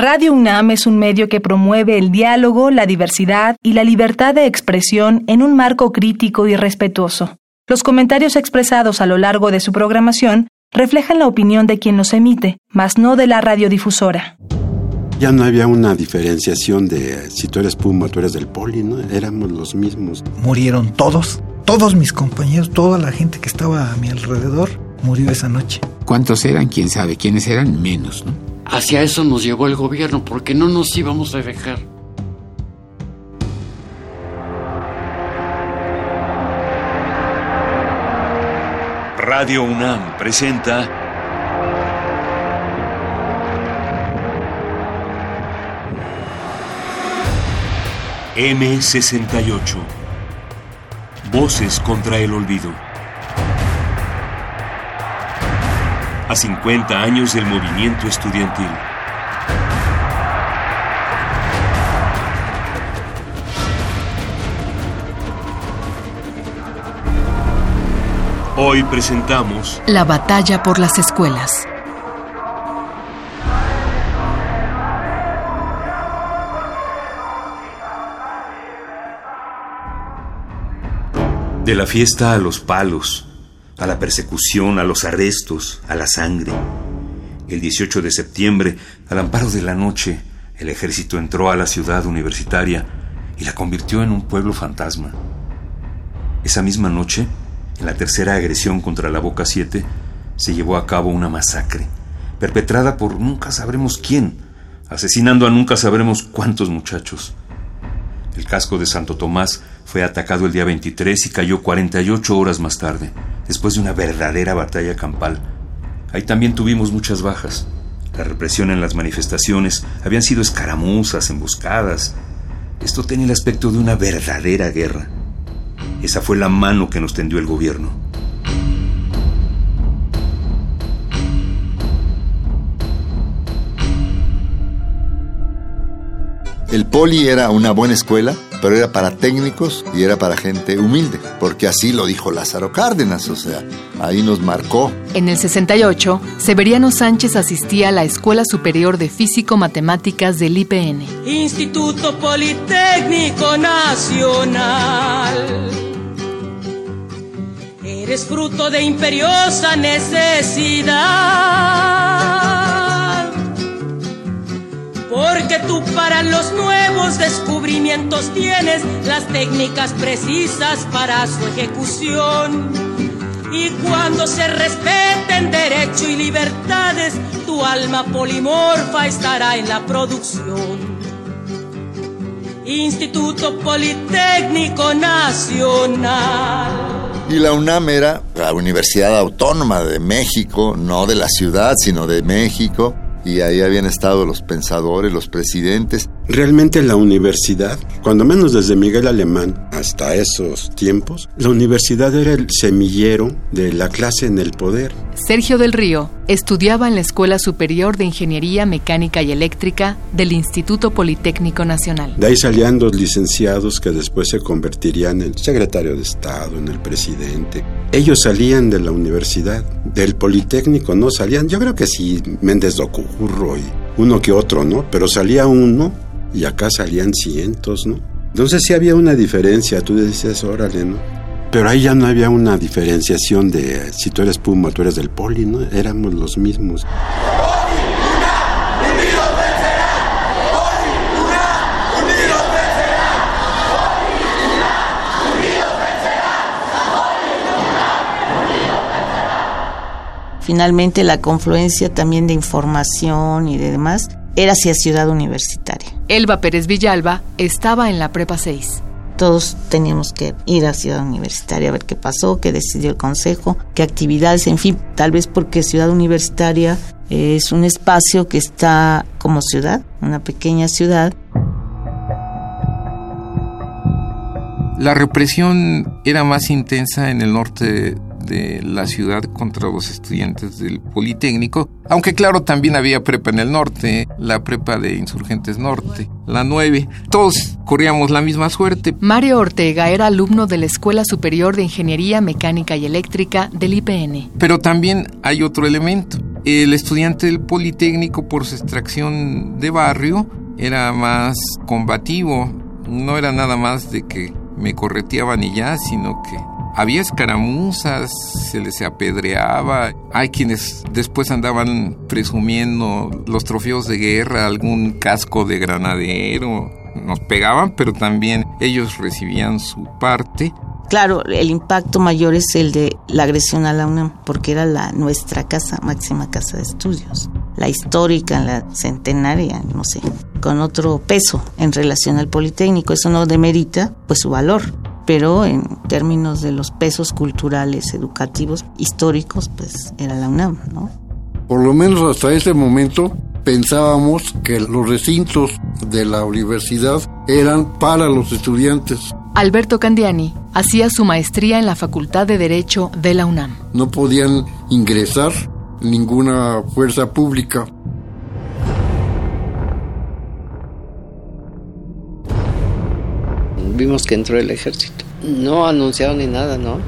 Radio UNAM es un medio que promueve el diálogo, la diversidad y la libertad de expresión en un marco crítico y respetuoso. Los comentarios expresados a lo largo de su programación reflejan la opinión de quien los emite, mas no de la radiodifusora. Ya no había una diferenciación de si tú eres Puma, tú eres del Poli, ¿no? Éramos los mismos. Murieron todos, todos mis compañeros, toda la gente que estaba a mi alrededor murió esa noche. ¿Cuántos eran? ¿Quién sabe? ¿Quiénes eran? Menos, ¿no? Hacia eso nos llevó el gobierno, porque no nos íbamos a dejar. Radio UNAM presenta M68 Voces contra el olvido. A 50 años del movimiento estudiantil. Hoy presentamos La batalla por las escuelas. De la fiesta a los palos a la persecución, a los arrestos, a la sangre. El 18 de septiembre, al amparo de la noche, el ejército entró a la ciudad universitaria y la convirtió en un pueblo fantasma. Esa misma noche, en la tercera agresión contra la Boca 7, se llevó a cabo una masacre, perpetrada por nunca sabremos quién, asesinando a nunca sabremos cuántos muchachos. El casco de Santo Tomás fue atacado el día 23 y cayó 48 horas más tarde, después de una verdadera batalla campal. Ahí también tuvimos muchas bajas. La represión en las manifestaciones habían sido escaramuzas, emboscadas. Esto tenía el aspecto de una verdadera guerra. Esa fue la mano que nos tendió el gobierno. El poli era una buena escuela, pero era para técnicos y era para gente humilde, porque así lo dijo Lázaro Cárdenas, o sea, ahí nos marcó. En el 68, Severiano Sánchez asistía a la Escuela Superior de Físico-Matemáticas del IPN. Instituto Politécnico Nacional. Eres fruto de imperiosa necesidad porque tú para los nuevos descubrimientos tienes las técnicas precisas para su ejecución. Y cuando se respeten derecho y libertades, tu alma polimorfa estará en la producción. Instituto Politécnico Nacional. Y la UNAM era la Universidad Autónoma de México, no de la ciudad, sino de México y ahí habían estado los pensadores, los presidentes. Realmente la universidad, cuando menos desde Miguel Alemán hasta esos tiempos, la universidad era el semillero de la clase en el poder. Sergio del Río estudiaba en la Escuela Superior de Ingeniería Mecánica y Eléctrica del Instituto Politécnico Nacional. De ahí salían los licenciados que después se convertirían en el secretario de Estado, en el presidente. Ellos salían de la universidad, del Politécnico, ¿no? Salían, yo creo que sí, Méndez Docurro y uno que otro, ¿no? Pero salía uno y acá salían cientos, ¿no? Entonces sí había una diferencia, tú decías, órale, ¿no? Pero ahí ya no había una diferenciación de si tú eres Puma, tú eres del Poli, ¿no? Éramos los mismos. Finalmente la confluencia también de información y de demás era hacia Ciudad Universitaria. Elba Pérez Villalba estaba en la Prepa 6 todos teníamos que ir a Ciudad Universitaria a ver qué pasó, qué decidió el Consejo, qué actividades, en fin, tal vez porque Ciudad Universitaria es un espacio que está como ciudad, una pequeña ciudad. La represión era más intensa en el norte de la ciudad contra los estudiantes del Politécnico, aunque claro también había prepa en el norte, la prepa de Insurgentes Norte, la 9, todos corríamos la misma suerte. Mario Ortega era alumno de la Escuela Superior de Ingeniería Mecánica y Eléctrica del IPN. Pero también hay otro elemento. El estudiante del Politécnico, por su extracción de barrio, era más combativo. No era nada más de que me correteaban y ya, sino que había escaramuzas, se les apedreaba. Hay quienes después andaban presumiendo los trofeos de guerra, algún casco de granadero. Nos pegaban, pero también ellos recibían su parte. Claro, el impacto mayor es el de la agresión a la UNAM, porque era la nuestra casa, máxima casa de estudios. La histórica, la centenaria, no sé, con otro peso en relación al Politécnico. Eso no demerita pues su valor, pero en términos de los pesos culturales, educativos, históricos, pues era la UNAM, ¿no? Por lo menos hasta ese momento pensábamos que los recintos de la universidad eran para los estudiantes. Alberto Candiani hacía su maestría en la Facultad de Derecho de la UNAM. No podían ingresar ninguna fuerza pública. Vimos que entró el ejército. No anunciaron ni nada, ¿no?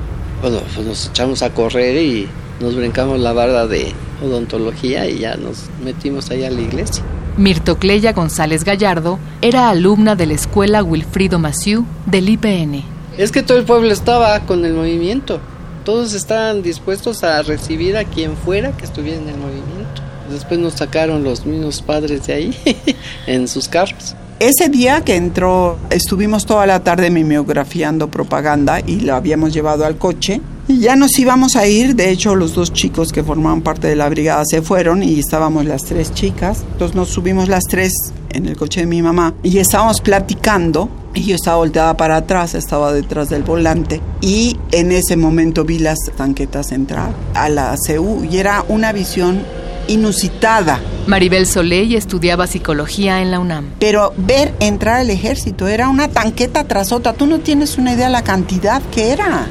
Bueno, pues nos echamos a correr y nos brincamos la barda de odontología y ya nos metimos ahí a la iglesia. Mirtocleya González Gallardo era alumna de la escuela Wilfrido Maciú del IPN. Es que todo el pueblo estaba con el movimiento. Todos estaban dispuestos a recibir a quien fuera que estuviera en el movimiento. Después nos sacaron los mismos padres de ahí en sus carros. Ese día que entró, estuvimos toda la tarde mimeografiando propaganda y lo habíamos llevado al coche. Ya nos íbamos a ir, de hecho los dos chicos que formaban parte de la brigada se fueron y estábamos las tres chicas. Entonces nos subimos las tres en el coche de mi mamá y estábamos platicando y yo estaba volteada para atrás, estaba detrás del volante y en ese momento vi las tanquetas entrar a la CU y era una visión inusitada. Maribel Soleil estudiaba psicología en la UNAM. Pero ver entrar el ejército era una tanqueta tras otra. Tú no tienes una idea de la cantidad que era.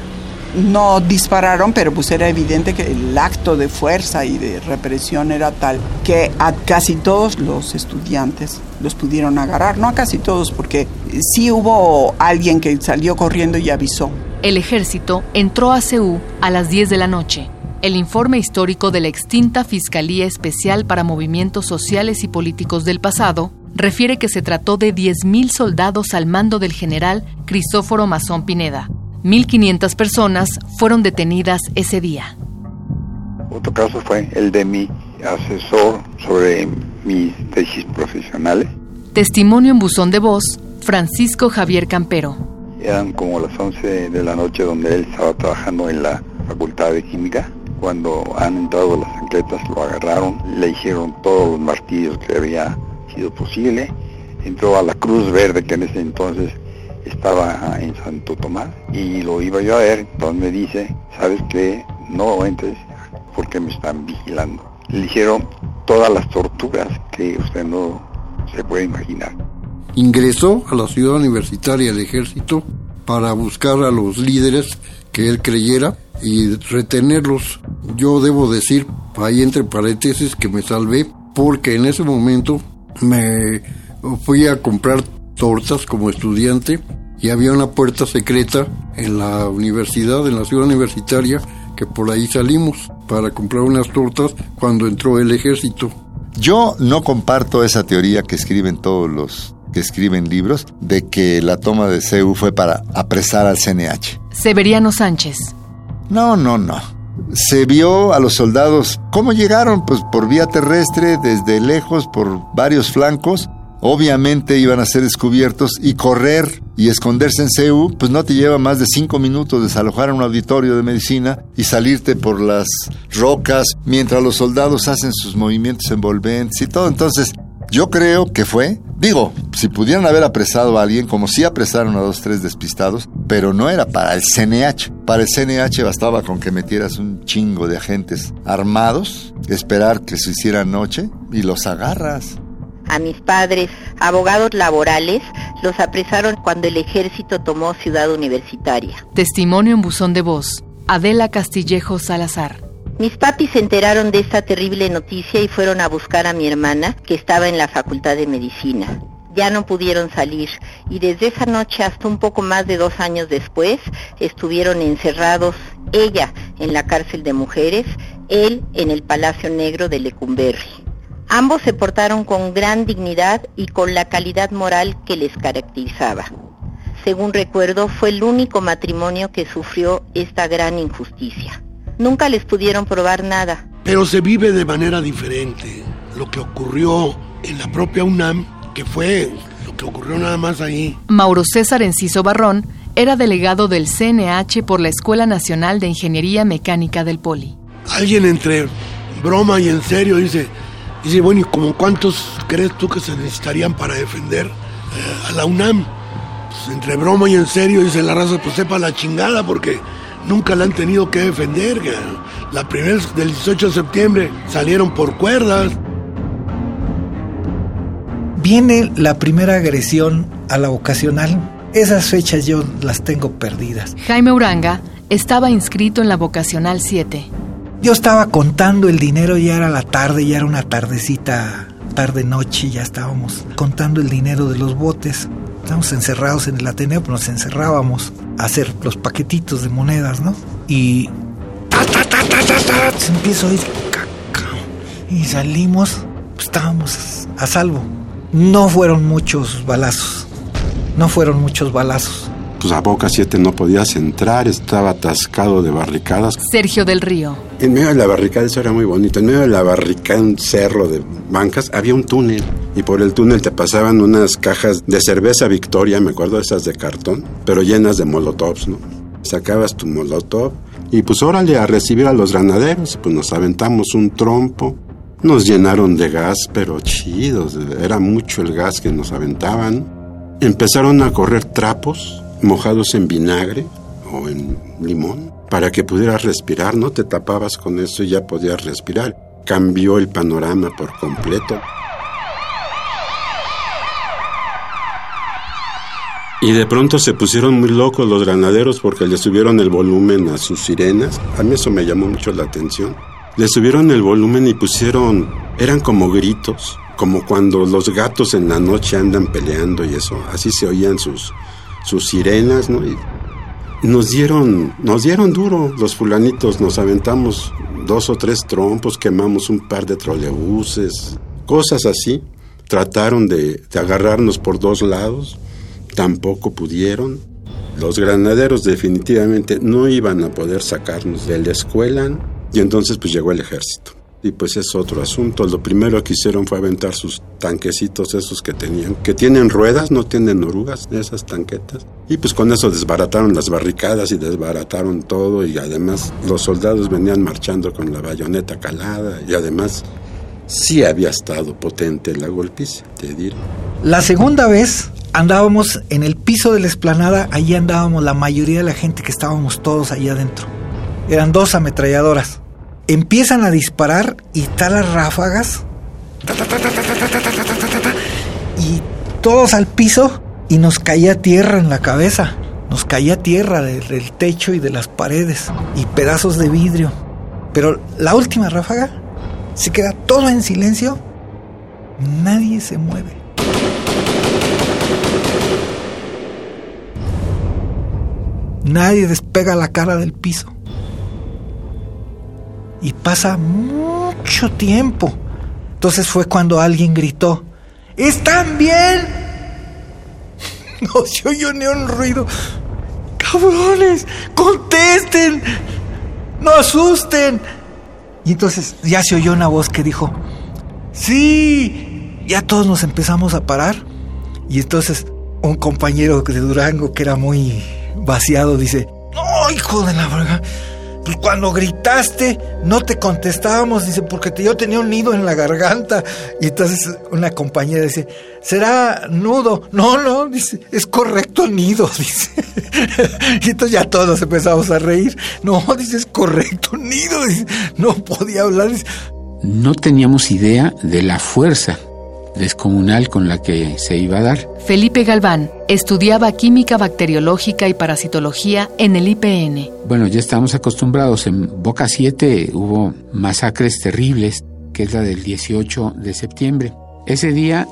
No dispararon, pero pues era evidente que el acto de fuerza y de represión era tal que a casi todos los estudiantes los pudieron agarrar. No a casi todos, porque sí hubo alguien que salió corriendo y avisó. El ejército entró a Ceú a las 10 de la noche. El informe histórico de la extinta Fiscalía Especial para Movimientos Sociales y Políticos del pasado refiere que se trató de 10.000 soldados al mando del general Crisóforo Mazón Pineda. 1.500 personas fueron detenidas ese día. Otro caso fue el de mi asesor sobre mis tesis profesionales. Testimonio en buzón de voz, Francisco Javier Campero. Eran como las 11 de la noche donde él estaba trabajando en la Facultad de Química cuando han entrado las ancletas lo agarraron, le hicieron todos los martillos que había sido posible, entró a la Cruz Verde que en ese entonces estaba en Santo Tomás y lo iba yo a ver, entonces me dice, ¿sabes qué? No entres porque me están vigilando. Le hicieron todas las torturas que usted no se puede imaginar. Ingresó a la ciudad universitaria del ejército para buscar a los líderes que él creyera y retenerlos. Yo debo decir, ahí entre paréntesis, que me salvé porque en ese momento me fui a comprar tortas como estudiante y había una puerta secreta en la universidad, en la ciudad universitaria, que por ahí salimos para comprar unas tortas cuando entró el ejército. Yo no comparto esa teoría que escriben todos los que escriben libros de que la toma de CEU fue para apresar al CNH. Severiano Sánchez. No, no, no. Se vio a los soldados cómo llegaron, pues por vía terrestre, desde lejos, por varios flancos. Obviamente iban a ser descubiertos y correr y esconderse en CEU, pues no te lleva más de cinco minutos desalojar un auditorio de medicina y salirte por las rocas mientras los soldados hacen sus movimientos envolventes y todo. Entonces, yo creo que fue, digo, si pudieran haber apresado a alguien, como si apresaron a dos, tres despistados, pero no era para el CNH. Para el CNH bastaba con que metieras un chingo de agentes armados, esperar que se hiciera noche y los agarras. A mis padres, abogados laborales, los apresaron cuando el ejército tomó Ciudad Universitaria. Testimonio en buzón de voz. Adela Castillejo Salazar. Mis papis se enteraron de esta terrible noticia y fueron a buscar a mi hermana, que estaba en la Facultad de Medicina. Ya no pudieron salir y desde esa noche hasta un poco más de dos años después estuvieron encerrados, ella en la cárcel de mujeres, él en el Palacio Negro de Lecumberri. Ambos se portaron con gran dignidad y con la calidad moral que les caracterizaba. Según recuerdo, fue el único matrimonio que sufrió esta gran injusticia. Nunca les pudieron probar nada. Pero se vive de manera diferente. Lo que ocurrió en la propia UNAM, que fue lo que ocurrió nada más ahí. Mauro César Enciso Barrón era delegado del CNH por la Escuela Nacional de Ingeniería Mecánica del Poli. Alguien entre broma y en serio dice, dice bueno, ¿y como cuántos crees tú que se necesitarían para defender eh, a la UNAM? Pues entre broma y en serio dice la raza, pues sepa la chingada porque nunca la han tenido que defender. La primera del 18 de septiembre salieron por cuerdas. Viene la primera agresión a la vocacional. Esas fechas yo las tengo perdidas. Jaime Uranga estaba inscrito en la vocacional 7. Yo estaba contando el dinero, ya era la tarde, ya era una tardecita, tarde noche, ya estábamos contando el dinero de los botes. Estábamos encerrados en el Ateneo, pues nos encerrábamos hacer los paquetitos de monedas, ¿no? Y ta, ta, ta, ta, ta, ta, se empezó a ir cacao. Y salimos, pues estábamos a salvo. No fueron muchos balazos. No fueron muchos balazos. Pues a Boca 7 no podías entrar, estaba atascado de barricadas. Sergio del Río. En medio de la barricada, eso era muy bonito, en medio de la barricada, un cerro de bancas, había un túnel. Y por el túnel te pasaban unas cajas de cerveza Victoria, me acuerdo, esas de cartón, pero llenas de molotovs, ¿no? Sacabas tu molotov y pues órale a recibir a los granaderos. Pues nos aventamos un trompo, nos llenaron de gas, pero chidos, era mucho el gas que nos aventaban. Empezaron a correr trapos mojados en vinagre o en limón para que pudieras respirar, no te tapabas con eso y ya podías respirar. Cambió el panorama por completo. Y de pronto se pusieron muy locos los granaderos porque le subieron el volumen a sus sirenas. A mí eso me llamó mucho la atención. Le subieron el volumen y pusieron, eran como gritos, como cuando los gatos en la noche andan peleando y eso. Así se oían sus, sus sirenas, ¿no? Y nos dieron, nos dieron duro los fulanitos, nos aventamos dos o tres trompos, quemamos un par de trolebuses, cosas así. Trataron de, de agarrarnos por dos lados, tampoco pudieron. Los granaderos definitivamente no iban a poder sacarnos de la escuela y entonces pues llegó el ejército. Y pues es otro asunto. Lo primero que hicieron fue aventar sus tanquecitos esos que tenían, que tienen ruedas, no tienen orugas, esas tanquetas. Y pues con eso desbarataron las barricadas y desbarataron todo y además los soldados venían marchando con la bayoneta calada y además sí había estado potente la golpiza, te diré. La segunda vez andábamos en el piso de la explanada, ahí andábamos la mayoría de la gente que estábamos todos ahí adentro. Eran dos ametralladoras empiezan a disparar y están las ráfagas. Y todos al piso y nos caía tierra en la cabeza. Nos caía tierra del techo y de las paredes y pedazos de vidrio. Pero la última ráfaga se queda todo en silencio. Nadie se mueve. Nadie despega la cara del piso. Y pasa mucho tiempo. Entonces fue cuando alguien gritó, ¿están bien? No se oyó ni un ruido. Cabrones, contesten, no asusten. Y entonces ya se oyó una voz que dijo, sí, ya todos nos empezamos a parar. Y entonces un compañero de Durango que era muy vaciado dice, no, hijo de la verga pues cuando gritaste no te contestábamos, dice, porque yo tenía un nido en la garganta. Y entonces una compañera dice, ¿será nudo? No, no, dice, es correcto nido, dice. y entonces ya todos empezamos a reír. No, dice, es correcto nido, dice, no podía hablar. No teníamos idea de la fuerza descomunal con la que se iba a dar. Felipe Galván estudiaba química bacteriológica y parasitología en el IPN. Bueno, ya estamos acostumbrados. En Boca 7 hubo masacres terribles, que es la del 18 de septiembre. Ese día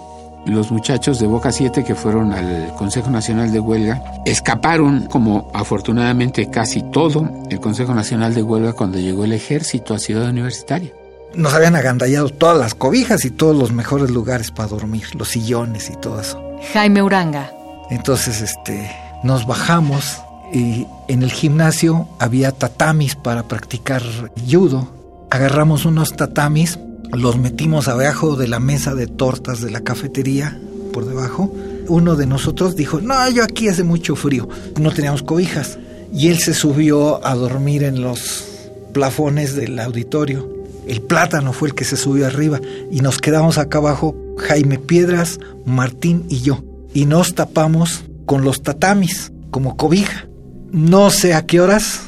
los muchachos de Boca 7 que fueron al Consejo Nacional de Huelga escaparon, como afortunadamente casi todo el Consejo Nacional de Huelga cuando llegó el ejército a Ciudad Universitaria. Nos habían agandallado todas las cobijas y todos los mejores lugares para dormir, los sillones y todo eso. Jaime Uranga. Entonces, este, nos bajamos y en el gimnasio había tatamis para practicar judo. Agarramos unos tatamis, los metimos abajo de la mesa de tortas de la cafetería, por debajo. Uno de nosotros dijo, no, yo aquí hace mucho frío. No teníamos cobijas. Y él se subió a dormir en los plafones del auditorio. El plátano fue el que se subió arriba y nos quedamos acá abajo Jaime Piedras, Martín y yo. Y nos tapamos con los tatamis como cobija. No sé a qué horas,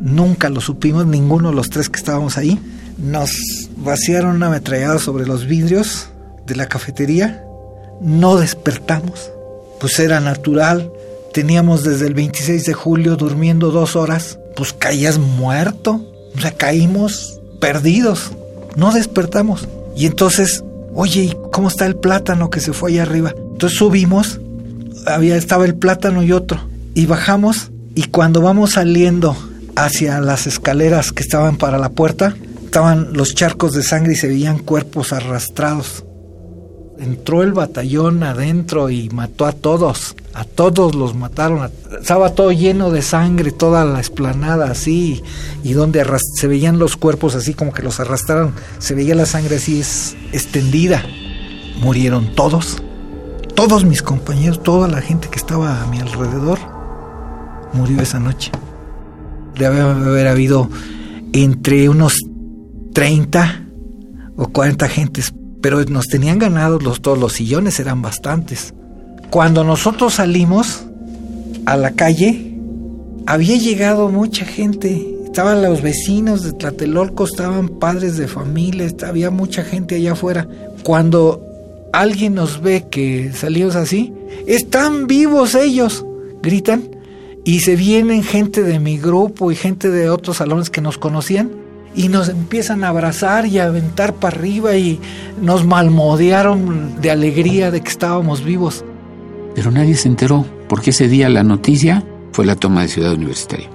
nunca lo supimos, ninguno de los tres que estábamos ahí. Nos vaciaron una ametrallada sobre los vidrios de la cafetería. No despertamos, pues era natural. Teníamos desde el 26 de julio durmiendo dos horas, pues caías muerto. O sea, caímos perdidos, no despertamos. Y entonces, oye, ¿y cómo está el plátano que se fue allá arriba? Entonces subimos, había, estaba el plátano y otro y bajamos y cuando vamos saliendo hacia las escaleras que estaban para la puerta, estaban los charcos de sangre y se veían cuerpos arrastrados. Entró el batallón adentro y mató a todos, a todos los mataron, estaba todo lleno de sangre, toda la esplanada así, y donde se veían los cuerpos así como que los arrastraron, se veía la sangre así es, extendida. Murieron todos, todos mis compañeros, toda la gente que estaba a mi alrededor murió esa noche. Debe haber habido entre unos 30 o 40 gentes, pero nos tenían ganados los, todos los sillones, eran bastantes. Cuando nosotros salimos a la calle, había llegado mucha gente. Estaban los vecinos de Tlatelolco, estaban padres de familia, había mucha gente allá afuera. Cuando alguien nos ve que salimos así, están vivos ellos, gritan y se vienen gente de mi grupo y gente de otros salones que nos conocían y nos empiezan a abrazar y a aventar para arriba y nos malmodearon de alegría de que estábamos vivos. Pero nadie se enteró porque ese día la noticia fue la toma de Ciudad Universitaria.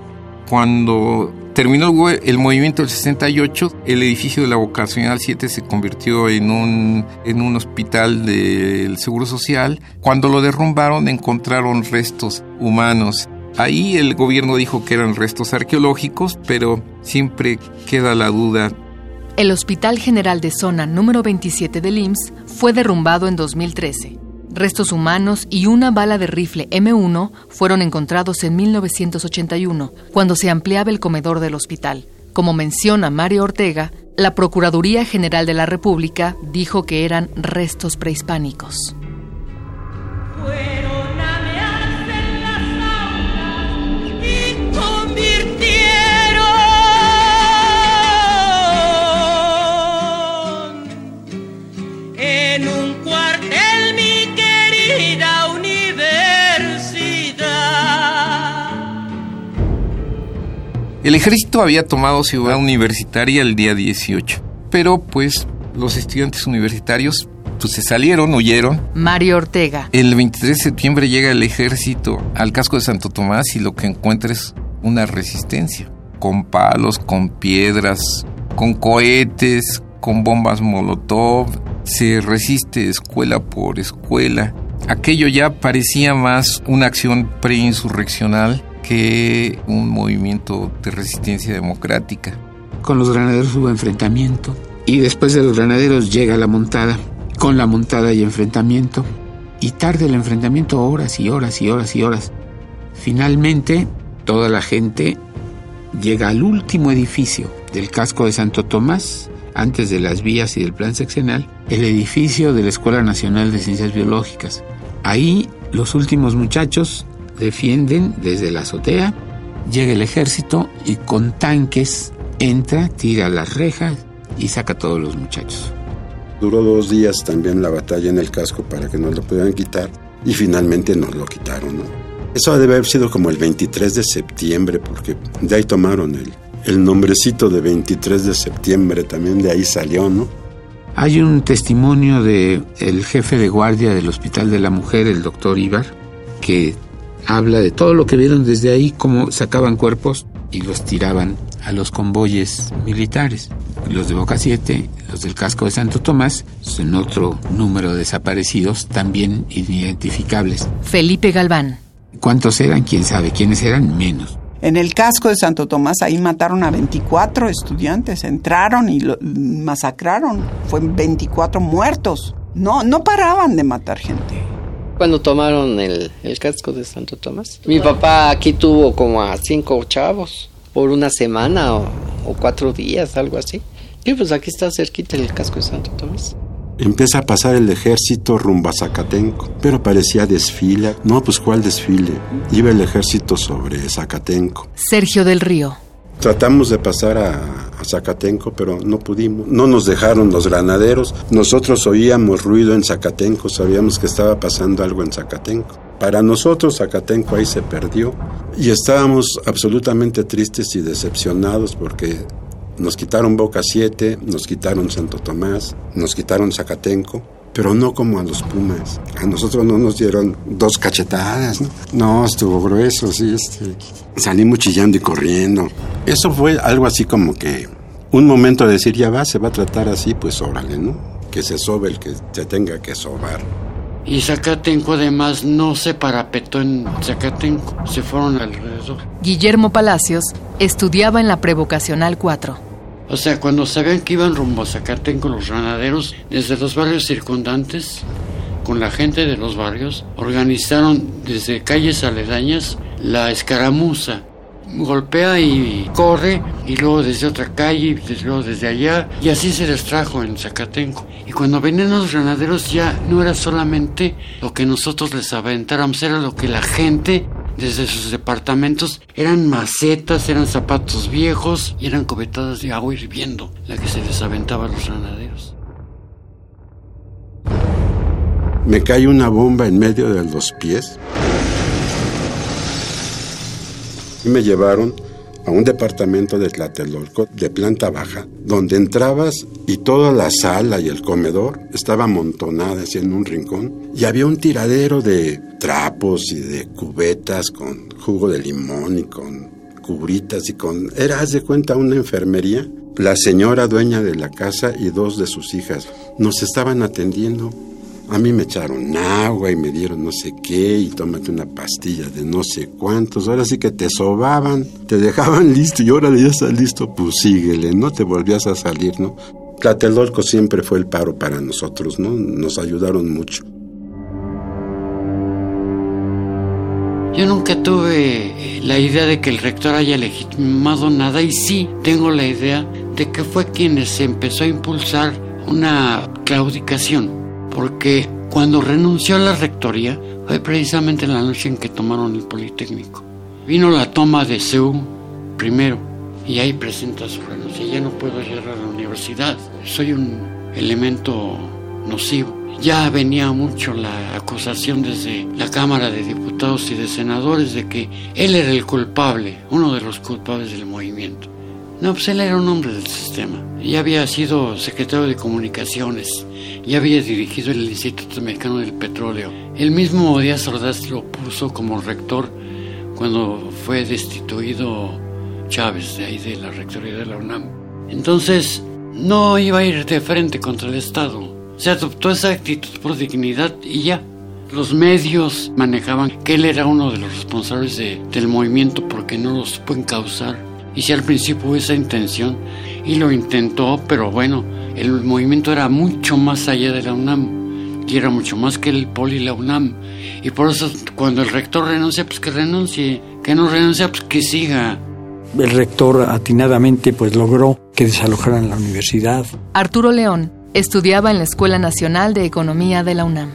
Cuando terminó el movimiento del 68, el edificio de la Vocacional 7 se convirtió en un, en un hospital del Seguro Social. Cuando lo derrumbaron encontraron restos humanos Ahí el gobierno dijo que eran restos arqueológicos, pero siempre queda la duda. El Hospital General de Zona número 27 del IMSS fue derrumbado en 2013. Restos humanos y una bala de rifle M1 fueron encontrados en 1981, cuando se ampliaba el comedor del hospital. Como menciona Mario Ortega, la Procuraduría General de la República dijo que eran restos prehispánicos. El ejército había tomado Ciudad Universitaria el día 18, pero pues los estudiantes universitarios pues, se salieron, huyeron. Mario Ortega. El 23 de septiembre llega el ejército al casco de Santo Tomás y lo que encuentra es una resistencia, con palos, con piedras, con cohetes, con bombas Molotov. Se resiste escuela por escuela. Aquello ya parecía más una acción preinsurreccional que un movimiento de resistencia democrática. Con los granaderos hubo enfrentamiento y después de los granaderos llega la montada. Con la montada y enfrentamiento y tarde el enfrentamiento horas y horas y horas y horas. Finalmente toda la gente llega al último edificio del casco de Santo Tomás, antes de las vías y del plan seccional, el edificio de la Escuela Nacional de Ciencias Biológicas. Ahí los últimos muchachos defienden desde la azotea, llega el ejército y con tanques entra, tira las rejas y saca a todos los muchachos. Duró dos días también la batalla en el casco para que nos lo pudieran quitar y finalmente nos lo quitaron. Eso debe haber sido como el 23 de septiembre porque de ahí tomaron el, el nombrecito de 23 de septiembre, también de ahí salió, ¿no? Hay un testimonio de el jefe de guardia del Hospital de la Mujer, el doctor Ibar, que habla de todo lo que vieron desde ahí, cómo sacaban cuerpos y los tiraban a los convoyes militares. Los de Boca 7, los del casco de Santo Tomás, son otro número de desaparecidos también inidentificables. Felipe Galván. ¿Cuántos eran? ¿Quién sabe? ¿Quiénes eran? Menos. En el casco de Santo Tomás, ahí mataron a 24 estudiantes, entraron y lo, masacraron, fueron 24 muertos. No, no paraban de matar gente. Cuando tomaron el, el casco de Santo Tomás, mi papá aquí tuvo como a cinco chavos por una semana o, o cuatro días, algo así. Y pues aquí está cerquita el casco de Santo Tomás. Empieza a pasar el ejército rumbo a Zacatenco, pero parecía desfile. No, pues ¿cuál desfile? Iba el ejército sobre Zacatenco. Sergio del Río. Tratamos de pasar a, Zacatenco, pero no pudimos. No nos dejaron los granaderos. Nosotros oíamos ruido en Zacatenco, sabíamos que estaba pasando algo en Zacatenco. Para nosotros Zacatenco ahí se perdió y estábamos absolutamente tristes y decepcionados porque nos quitaron Boca 7, nos quitaron Santo Tomás, nos quitaron Zacatenco, pero no como a los Pumas. A nosotros no nos dieron dos cachetadas, ¿no? No, estuvo grueso, sí, este. Salimos chillando y corriendo. Eso fue algo así como que un momento de decir, ya va, se va a tratar así, pues órale, ¿no? Que se sobe el que se tenga que sobar. Y Zacatenco además no se parapetó en Zacatenco, se fueron alrededor. Guillermo Palacios estudiaba en la Prevocacional 4. O sea, cuando sabían que iban rumbo a Zacatenco los granaderos, desde los barrios circundantes, con la gente de los barrios, organizaron desde calles aledañas la escaramuza. Golpea y corre, y luego desde otra calle, y luego desde allá, y así se les trajo en Zacatenco. Y cuando venían los granaderos ya no era solamente lo que nosotros les aventáramos, era lo que la gente desde sus departamentos eran macetas, eran zapatos viejos y eran cubetadas de agua hirviendo la que se les aventaba a los granaderos. Me cae una bomba en medio de los pies y me llevaron a un departamento de Tlatelolco de planta baja, donde entrabas y toda la sala y el comedor estaba amontonada en un rincón y había un tiradero de trapos y de cubetas con jugo de limón y con cubritas y con... Era, haz de cuenta, una enfermería. La señora dueña de la casa y dos de sus hijas nos estaban atendiendo a mí me echaron agua y me dieron no sé qué y tómate una pastilla de no sé cuántos. Ahora sí que te sobaban, te dejaban listo y ahora ya estás listo, pues síguele, no te volvías a salir, ¿no? Tlatelolco siempre fue el paro para nosotros, ¿no? Nos ayudaron mucho. Yo nunca tuve la idea de que el rector haya legitimado nada y sí tengo la idea de que fue quien se empezó a impulsar una claudicación porque cuando renunció a la rectoría fue precisamente la noche en que tomaron el Politécnico. Vino la toma de CEU primero y ahí presenta su renuncia. Ya no puedo llegar a la universidad, soy un elemento nocivo. Ya venía mucho la acusación desde la Cámara de Diputados y de Senadores de que él era el culpable, uno de los culpables del movimiento. No, pues él era un hombre del sistema. Ya había sido secretario de Comunicaciones, ya había dirigido el Instituto Mexicano del Petróleo. El mismo Díaz Ordaz lo puso como rector cuando fue destituido Chávez de ahí de la rectoría de la UNAM. Entonces, no iba a ir de frente contra el Estado. Se adoptó esa actitud por dignidad y ya. Los medios manejaban que él era uno de los responsables del movimiento porque no lo supo encauzar y si al principio hubo esa intención y lo intentó, pero bueno, el movimiento era mucho más allá de la UNAM y era mucho más que el POLI y la UNAM. Y por eso cuando el rector renuncia, pues que renuncie, que no renuncia, pues que siga. El rector atinadamente pues logró que desalojaran la universidad. Arturo León estudiaba en la Escuela Nacional de Economía de la UNAM.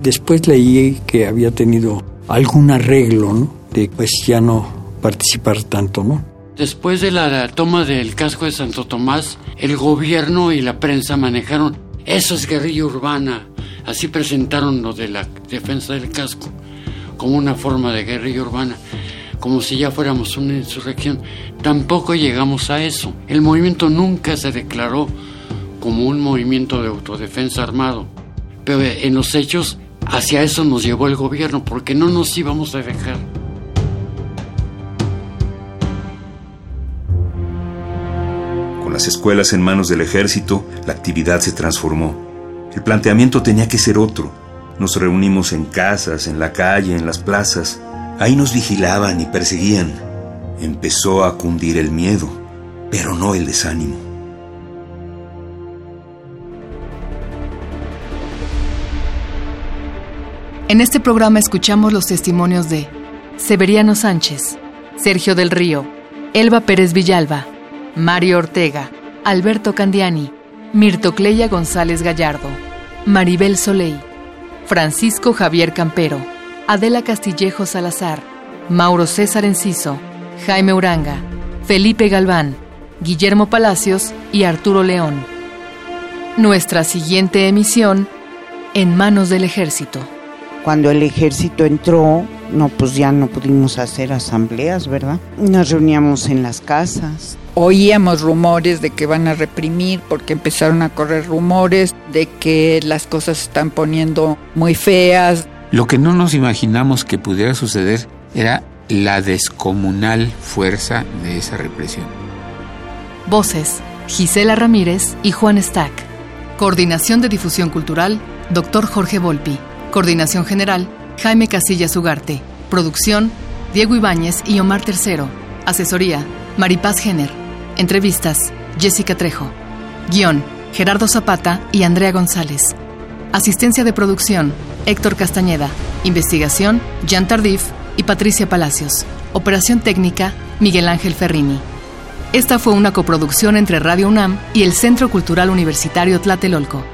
Después leí que había tenido algún arreglo, ¿no? De pues ya no participar tanto, ¿no? Después de la toma del casco de Santo Tomás, el gobierno y la prensa manejaron eso es guerrilla urbana. Así presentaron lo de la defensa del casco como una forma de guerrilla urbana, como si ya fuéramos una insurrección. Tampoco llegamos a eso. El movimiento nunca se declaró como un movimiento de autodefensa armado. Pero en los hechos, hacia eso nos llevó el gobierno, porque no nos íbamos a dejar. Las escuelas en manos del ejército, la actividad se transformó. El planteamiento tenía que ser otro. Nos reunimos en casas, en la calle, en las plazas. Ahí nos vigilaban y perseguían. Empezó a cundir el miedo, pero no el desánimo. En este programa escuchamos los testimonios de Severiano Sánchez, Sergio del Río, Elba Pérez Villalba, Mario Ortega, Alberto Candiani, Mirtocleya González Gallardo, Maribel Soleil, Francisco Javier Campero, Adela Castillejo Salazar, Mauro César Enciso, Jaime Uranga, Felipe Galván, Guillermo Palacios y Arturo León. Nuestra siguiente emisión, En manos del ejército. Cuando el ejército entró, no, pues ya no pudimos hacer asambleas, ¿verdad? Nos reuníamos en las casas. Oíamos rumores de que van a reprimir porque empezaron a correr rumores de que las cosas se están poniendo muy feas. Lo que no nos imaginamos que pudiera suceder era la descomunal fuerza de esa represión. Voces, Gisela Ramírez y Juan Stack. Coordinación de Difusión Cultural, Dr. Jorge Volpi. Coordinación General, Jaime Casillas Ugarte. Producción, Diego Ibáñez y Omar Tercero. Asesoría, Maripaz Jenner. Entrevistas, Jessica Trejo. Guión, Gerardo Zapata y Andrea González. Asistencia de producción, Héctor Castañeda. Investigación, Jan Tardif y Patricia Palacios. Operación técnica, Miguel Ángel Ferrini. Esta fue una coproducción entre Radio UNAM y el Centro Cultural Universitario Tlatelolco.